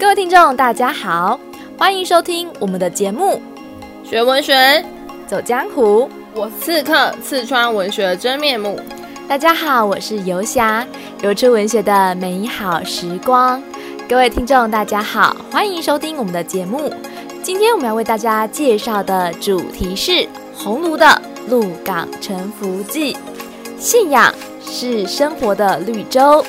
各位听众，大家好，欢迎收听我们的节目《学文学走江湖》。我刺客刺穿文学真面目。大家好，我是游侠，游出文学的美好时光。各位听众，大家好，欢迎收听我们的节目。今天我们要为大家介绍的主题是红炉的《鹿港沉浮记》。信仰是生活的绿洲。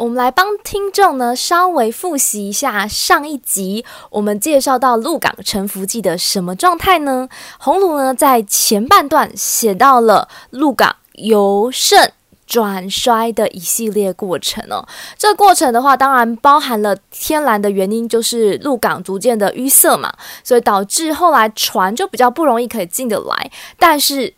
我们来帮听众呢稍微复习一下上一集我们介绍到鹿港沉浮记的什么状态呢？鸿芦呢在前半段写到了鹿港由盛转衰的一系列过程哦。这个过程的话，当然包含了天然的原因，就是鹿港逐渐的淤塞嘛，所以导致后来船就比较不容易可以进得来，但是。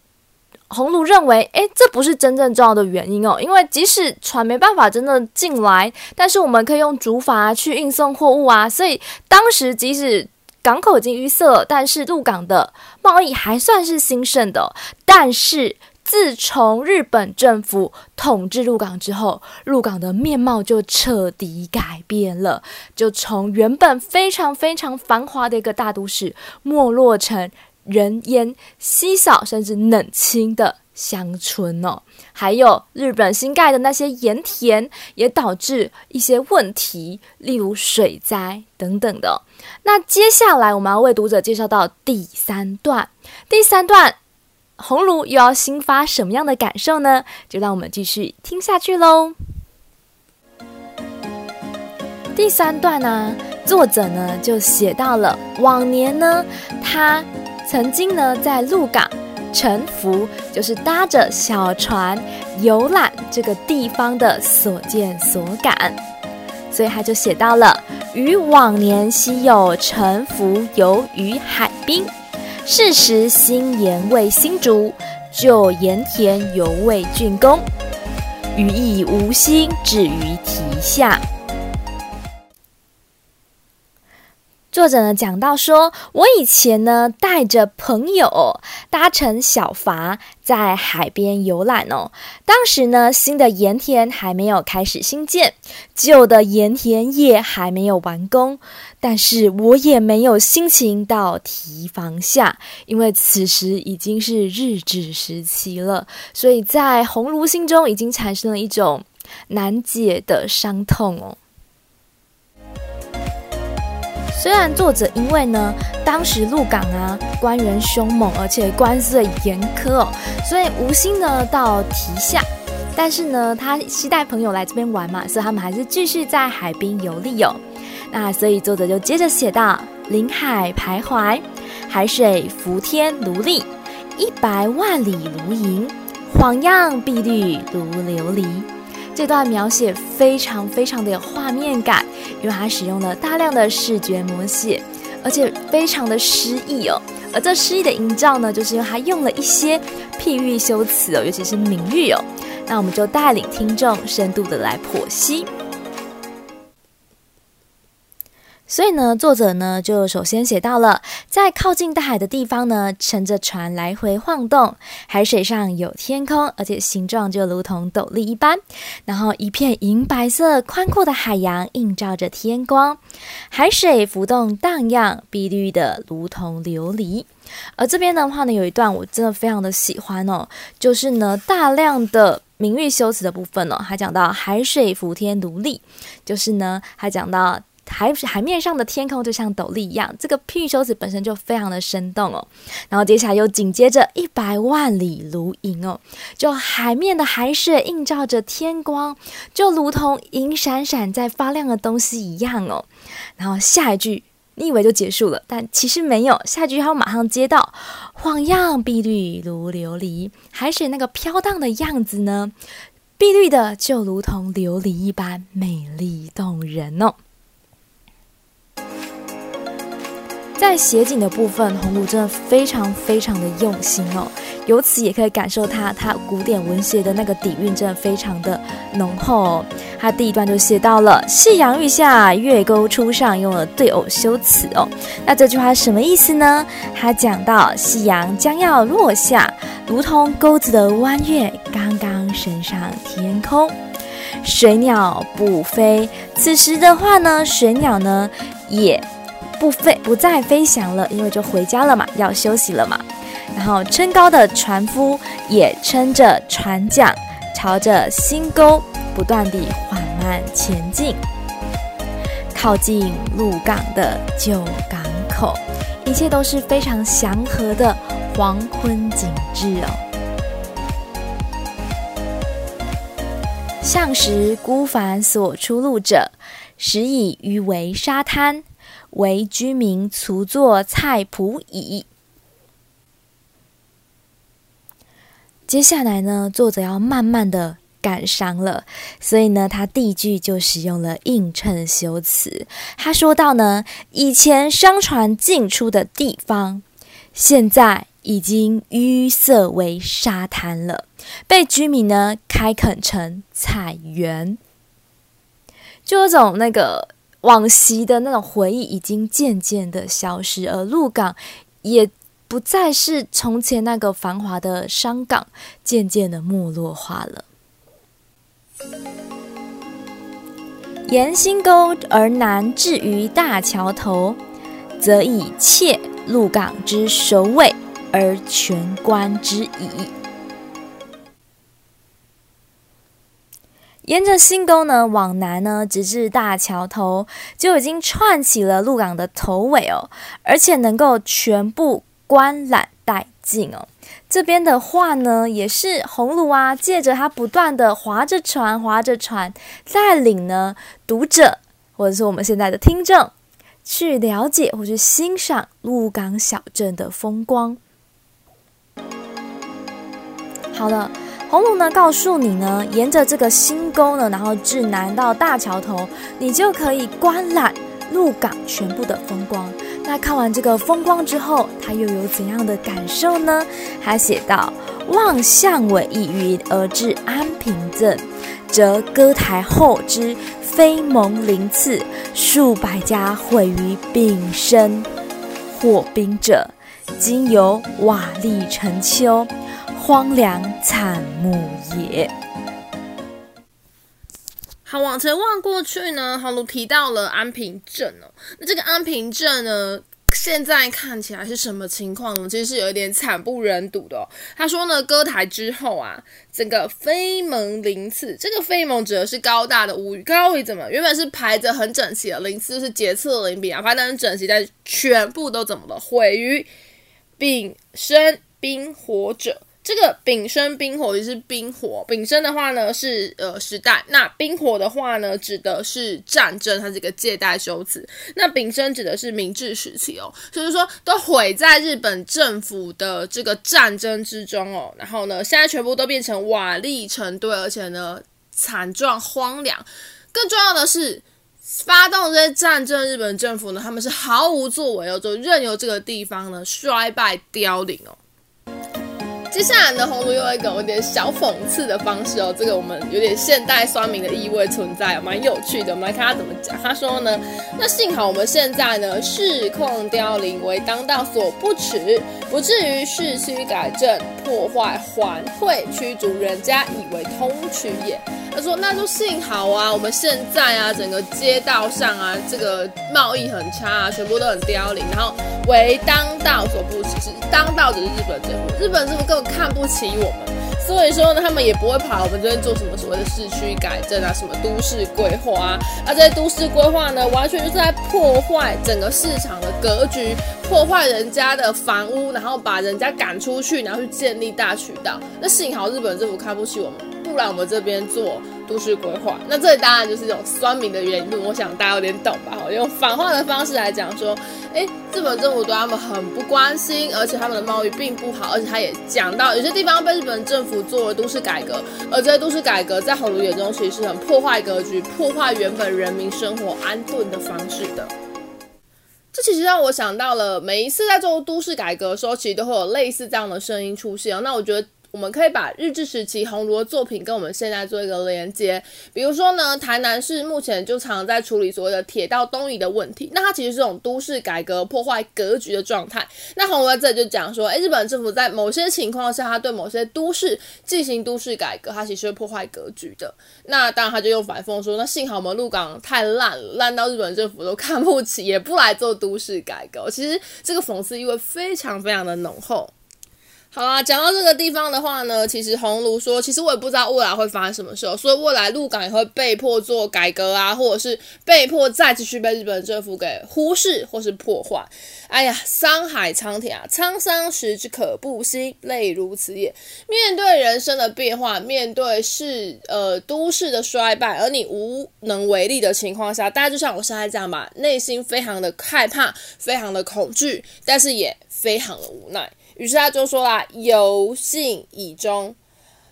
鸿芦认为，诶，这不是真正重要的原因哦，因为即使船没办法真的进来，但是我们可以用竹筏去运送货物啊，所以当时即使港口已经淤塞了，但是鹿港的贸易还算是兴盛的。但是自从日本政府统治鹿港之后，鹿港的面貌就彻底改变了，就从原本非常非常繁华的一个大都市，没落成。人烟稀少，甚至冷清的乡村哦，还有日本新盖的那些盐田，也导致一些问题，例如水灾等等的。那接下来我们要为读者介绍到第三段，第三段，鸿芦又要新发什么样的感受呢？就让我们继续听下去喽。第三段呢、作者呢就写到了往年呢，他。曾经呢，在鹿港沉浮，就是搭着小船游览这个地方的所见所感，所以他就写到了：与往年昔有沉浮游于海滨，是时新盐味新竹，旧盐田犹未竣工，余亦无心置于题下。作者呢讲到说，我以前呢带着朋友搭乘小筏在海边游览哦。当时呢新的盐田还没有开始兴建，旧的盐田也还没有完工，但是我也没有心情到堤防下，因为此时已经是日治时期了，所以在鸿芦心中已经产生了一种难解的伤痛哦。虽然作者因为呢，当时入港啊官员凶猛，而且官司严苛哦，所以无心呢到堤下，但是呢，他携带朋友来这边玩嘛，所以他们还是继续在海滨游历哦。那所以作者就接着写道：临海徘徊，海水浮天如历，一百万里如银，晃漾碧绿如琉璃。这段描写非常非常的有画面感，因为它使用了大量的视觉描写，而且非常的诗意哦。而这诗意的营造呢，就是因为它用了一些譬喻修辞哦，尤其是名喻哦。那我们就带领听众深度的来剖析。所以呢，作者呢就首先写到了，在靠近大海的地方呢，乘着船来回晃动，海水上有天空，而且形状就如同斗笠一般，然后一片银白色宽阔的海洋映照着天光，海水浮动荡漾，碧绿的如同琉璃。而这边的话呢，有一段我真的非常的喜欢哦，就是呢大量的明喻修辞的部分哦，还讲到海水浮天如历，就是呢还讲到。海海面上的天空就像斗笠一样，这个譬喻修辞本身就非常的生动哦。然后接下来又紧接着一百万里如银哦，就海面的海水映照着天光，就如同银闪闪在发亮的东西一样哦。然后下一句你以为就结束了，但其实没有，下一句还要马上接到晃漾碧绿如琉璃，海水那个飘荡的样子呢，碧绿的就如同琉璃一般美丽动人哦。在写景的部分，鸿芦真的非常非常的用心哦，由此也可以感受他他古典文学的那个底蕴，真的非常的浓厚哦。他第一段就写到了“夕阳欲下，月钩初上”，用了对偶修辞哦。那这句话什么意思呢？他讲到夕阳将要落下，如同钩子的弯月刚刚升上天空。水鸟不飞。此时的话呢，水鸟呢也不飞，不再飞翔了，因为就回家了嘛，要休息了嘛。然后撑高的船夫也撑着船桨，朝着新沟不断地缓慢前进，靠近鹿港的旧港口，一切都是非常祥和的黄昏景致哦。向时孤帆所出入者，时以鱼为沙滩，为居民除作菜圃矣。接下来呢，作者要慢慢的感伤了，所以呢，他第一句就使用了映衬修辞。他说到呢，以前商船进出的地方，现在已经淤塞为沙滩了，被居民呢开垦成菜园，就有种那个往昔的那种回忆已经渐渐的消失，而鹿港也。不再是从前那个繁华的商港，渐渐的没落化了。沿新沟而南至于大桥头，则以切鹿港之首尾而全观之矣。沿着新沟呢往南呢，直至大桥头，就已经串起了鹿港的头尾哦，而且能够全部。观览殆尽哦，这边的话呢，也是鸿臚啊，借着他不断的划着船，划着船，带领呢读者或者是我们现在的听众去了解或去欣赏鹿港小镇的风光。好了，鸿臚呢告诉你呢，沿着这个新沟呢，然后至南到大桥头，你就可以观览鹿港全部的风光。那看完这个风光之后，他又有怎样的感受呢？他写道：“望向尾一云而至安平镇，则歌台后之飞蒙鳞次，数百家毁于丙申火兵者，今有瓦砾成丘，荒凉惨目也。”好，往前望过去呢，鸿臚提到了安平镇哦。那这个安平镇呢，现在看起来是什么情况呢？其实是有一点惨不忍睹的。他说呢，割台之后啊，整个飞甍鳞次，这个飞甍指的是高大的屋宇，高于怎么？原本是排着很整齐的，鳞次是节次鳞片啊，排得很整齐，但是全部都怎么了？毁于丙申兵火者。这个丙申兵火就是兵火，丙申的话呢是呃时代，那兵火的话呢指的是战争，它是一个借代修辞。那丙申指的是明治时期哦，所以说都毁在日本政府的这个战争之中哦。然后呢，现在全部都变成瓦砾成堆，而且呢惨状荒凉。更重要的是，发动这些战争，日本政府呢他们是毫无作为哦，就任由这个地方呢衰败凋零哦。接下来呢，红炉用一个有点小讽刺的方式哦，这个我们有点现代酸民的意味存在，蛮有趣的。我们来看他怎么讲。他说呢，那幸好我们现在呢，市控凋零为当道所不齿，不至于市区改正破坏环会驱逐人家，以为通衢也。他说：“那就幸好啊，我们现在啊，整个街道上啊，这个贸易很差啊，全部都很凋零，然后为当道所不齿，是当道只是日本政府，日本政府根本看不起我们，所以说呢，他们也不会跑我们这边做什么所谓的市区改正啊，什么都市规划啊，而这些都市规划呢，完全就是在破坏整个市场的格局，破坏人家的房屋，然后把人家赶出去，然后去建立大渠道。那幸好日本政府看不起我们。”不然我们这边做都市规划，那这里当然就是一种酸民的原因，我想大家有点懂吧？用反话的方式来讲说，诶，日本政府对他们很不关心，而且他们的贸易并不好，而且他也讲到有些地方被日本政府做了都市改革，而这些都市改革在鸿臚眼中其实是很破坏格局、破坏原本人民生活安顿的方式的。这其实让我想到了，每一次在做都市改革的时候，其实都会有类似这样的声音出现。那我觉得。我们可以把日治时期鸿臚的作品跟我们现在做一个连接。比如说呢，台南市目前就常在处理所谓的铁道东移的问题，那它其实是种都市改革破坏格局的状态。那鸿臚在这里就讲说，诶，日本政府在某些情况下，它对某些都市进行都市改革，它其实会破坏格局的。那当然，他就用反讽说，那幸好我们鹿港太烂了，烂到日本政府都看不起，也不来做都市改革。其实这个讽刺意味非常非常的浓厚。好啦，讲到这个地方的话呢，其实鸿臚说，其实我也不知道未来会发生什么事，所以未来鹿港也会被迫做改革啊，或者是被迫再继续被日本政府给忽视或是破坏。哎呀，沧海桑田啊，沧桑时之可不惜，泪如此也。面对人生的变化，面对市呃都市的衰败，而你无能为力的情况下，大家就像我现在这样吧，内心非常的害怕，非常的恐惧，但是也非常的无奈。于是他就说啦：“游幸以终，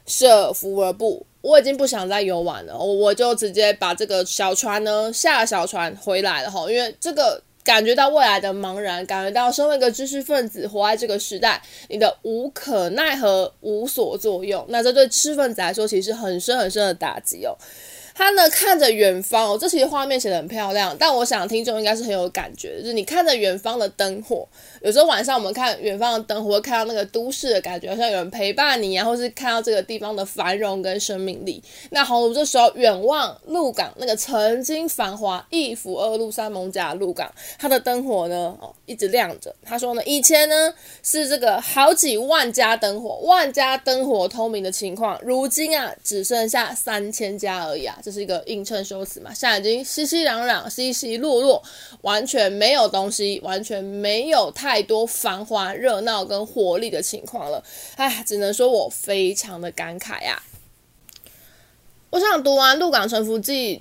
舍福而不。我已经不想再游玩了，我就直接把这个小船呢下了小船回来了哈。因为这个感觉到未来的茫然，感觉到身为一个知识分子活在这个时代，你的无可奈何、无所作用，那这对知识分子来说其实很深很深的打击哦。”他呢看着远方哦，这其实画面写的很漂亮，但我想听众应该是很有感觉，就是你看着远方的灯火，有时候晚上我们看远方的灯火，会看到那个都市的感觉，好像有人陪伴你啊，或是看到这个地方的繁荣跟生命力。那鸿臚这时候远望鹿港那个曾经繁华一府二路三艋舺的鹿港，它的灯火呢哦一直亮着。他说呢，以前呢是这个好几万家灯火，万家灯火通明的情况，如今啊只剩下三千家而已啊。这是一个映衬修辞嘛，现在已经熙熙攘攘、稀稀落落，完全没有东西，完全没有太多繁华、热闹跟活力的情况了。唉，只能说我非常的感慨呀、我想读完《鹿港沉浮记》。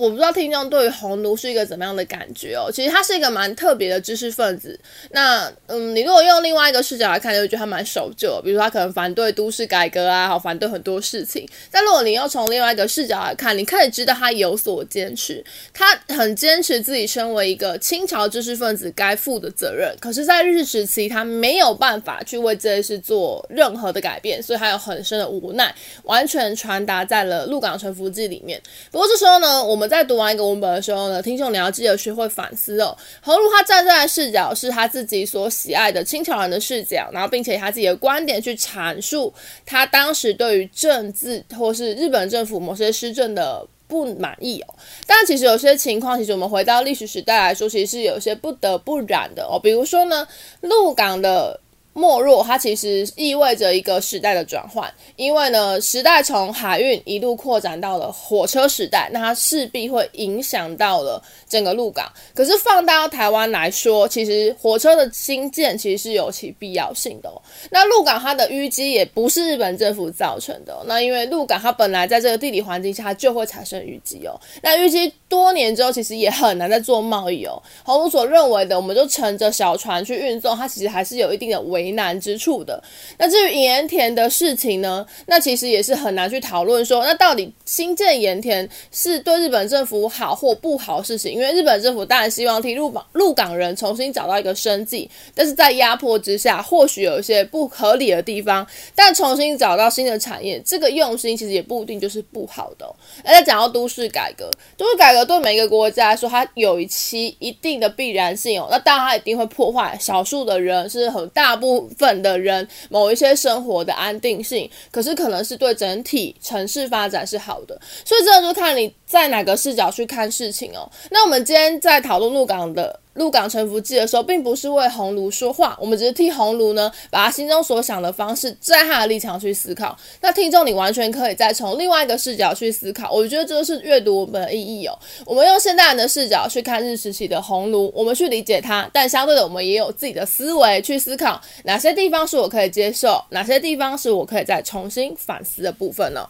我不知道听众对于鸿臚是一个怎么样的感觉哦。其实他是一个蛮特别的知识分子。那嗯，你如果用另外一个视角来看，就会觉得他蛮守旧。比如说他可能反对都市改革啊，好反对很多事情。但如果你要从另外一个视角来看，你可以知道他有所坚持。他很坚持自己身为一个清朝知识分子该负的责任。可是，在日治时期，他没有办法去为这件事做任何的改变，所以他有很深的无奈，完全传达在了《鹿港城浮记》里面。不过这时候呢，我们在读完一个文本的时候呢，听众你要记得学会反思哦。鸿臚他站在的视角是他自己所喜爱的清朝人的视角，然后并且以他自己的观点去阐述他当时对于政治或是日本政府某些施政的不满意哦。但其实有些情况，其实我们回到历史时代来说，其实是有些不得不然的哦。比如说呢，鹿港的。没落，它其实意味着一个时代的转换，因为呢，时代从海运一路扩展到了火车时代，那它势必会影响到了整个鹿港。可是放大到台湾来说，其实火车的兴建其实是有其必要性的哦。那鹿港它的淤积也不是日本政府造成的，那因为鹿港它本来在这个地理环境下就会产生淤积哦。那淤积多年之后，其实也很难再做贸易哦。鸿臚所认为的，我们就乘着小船去运送，它其实还是有一定的危。难之处的。那至于盐田的事情呢？那其实也是很难去讨论说，那到底新建盐田是对日本政府好或不好的事情？因为日本政府当然希望替鹿港鹿港人重新找到一个生计，但是在压迫之下，或许有一些不合理的地方，但重新找到新的产业，这个用心其实也不一定就是不好的哦。而且讲到都市改革，都市改革对每一个国家来说，它有一期一定的必然性哦。那当然它一定会破坏少数的人，是很大部。部分的人某一些生活的安定性，可是可能是对整体城市发展是好的，所以这就看你在哪个视角去看事情哦。那我们今天在讨论鹿港的。《鹿港沉浮记》的时候，并不是为红炉说话，我们只是替红炉呢，把他心中所想的方式，在他的立场去思考。那听众，你完全可以再从另外一个视角去思考。我觉得这就是阅读文本的意义哦。我们用现代人的视角去看日时期的红炉，我们去理解他，但相对的，我们也有自己的思维去思考哪些地方是我可以接受，哪些地方是我可以再重新反思的部分呢？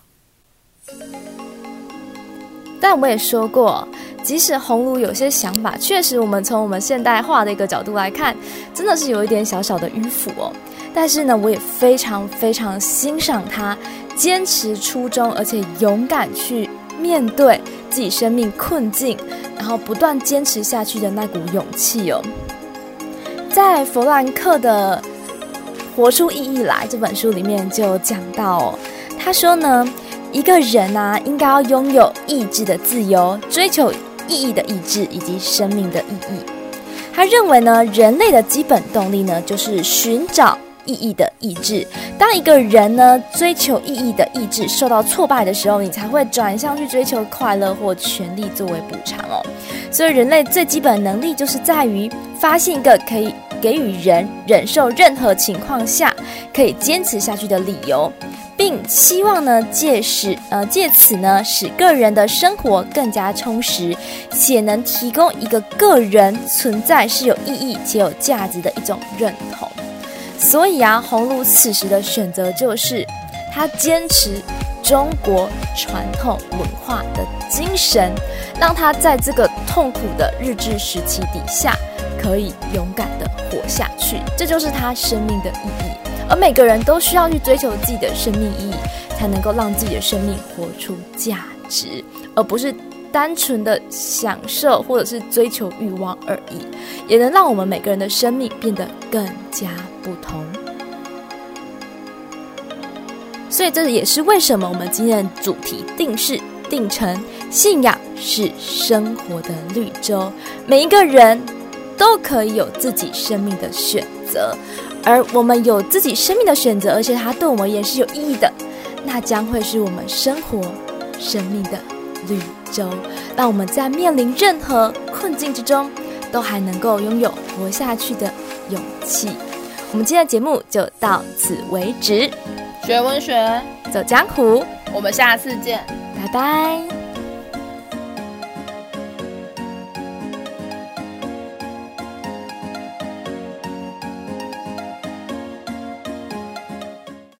但我也说过，即使红炉有些想法，确实我们从我们现代化的一个角度来看，真的是有一点小小的迂腐哦。但是呢，我也非常非常欣赏他坚持初衷，而且勇敢去面对自己生命困境，然后不断坚持下去的那股勇气哦。在弗兰克的活出意义来》这本书里面就讲到，他说呢，一个人啊，应该要拥有意志的自由，追求意义的意志以及生命的意义。他认为呢，人类的基本动力呢，就是寻找意义的意志。当一个人呢，追求意义的意志受到挫败的时候，你才会转向去追求快乐或权力作为补偿哦。所以，人类最基本的能力就是在于发现一个可以给予人忍受任何情况下可以坚持下去的理由。并希望呢，借使呃借此呢，使个人的生活更加充实，且能提供一个个人存在是有意义且有价值的一种认同。所以啊，红炉此时的选择就是，他坚持中国传统文化的精神，让他在这个痛苦的日治时期底下，可以勇敢的活下去。这就是他生命的意义。而每个人都需要去追求自己的生命意义，才能够让自己的生命活出价值，而不是单纯的享受或者是追求欲望而已，也能让我们每个人的生命变得更加不同。所以，这也是为什么我们今天的主题定是定成信仰是生活的绿洲，每一个人都可以有自己生命的选择。而我们有自己生命的选择，而且它对我们也是有意义的，那将会是我们生活生命的绿洲，让我们在面临任何困境之中，都还能够拥有活下去的勇气。我们今天的节目就到此为止，学文学，走江湖，我们下次见，拜拜。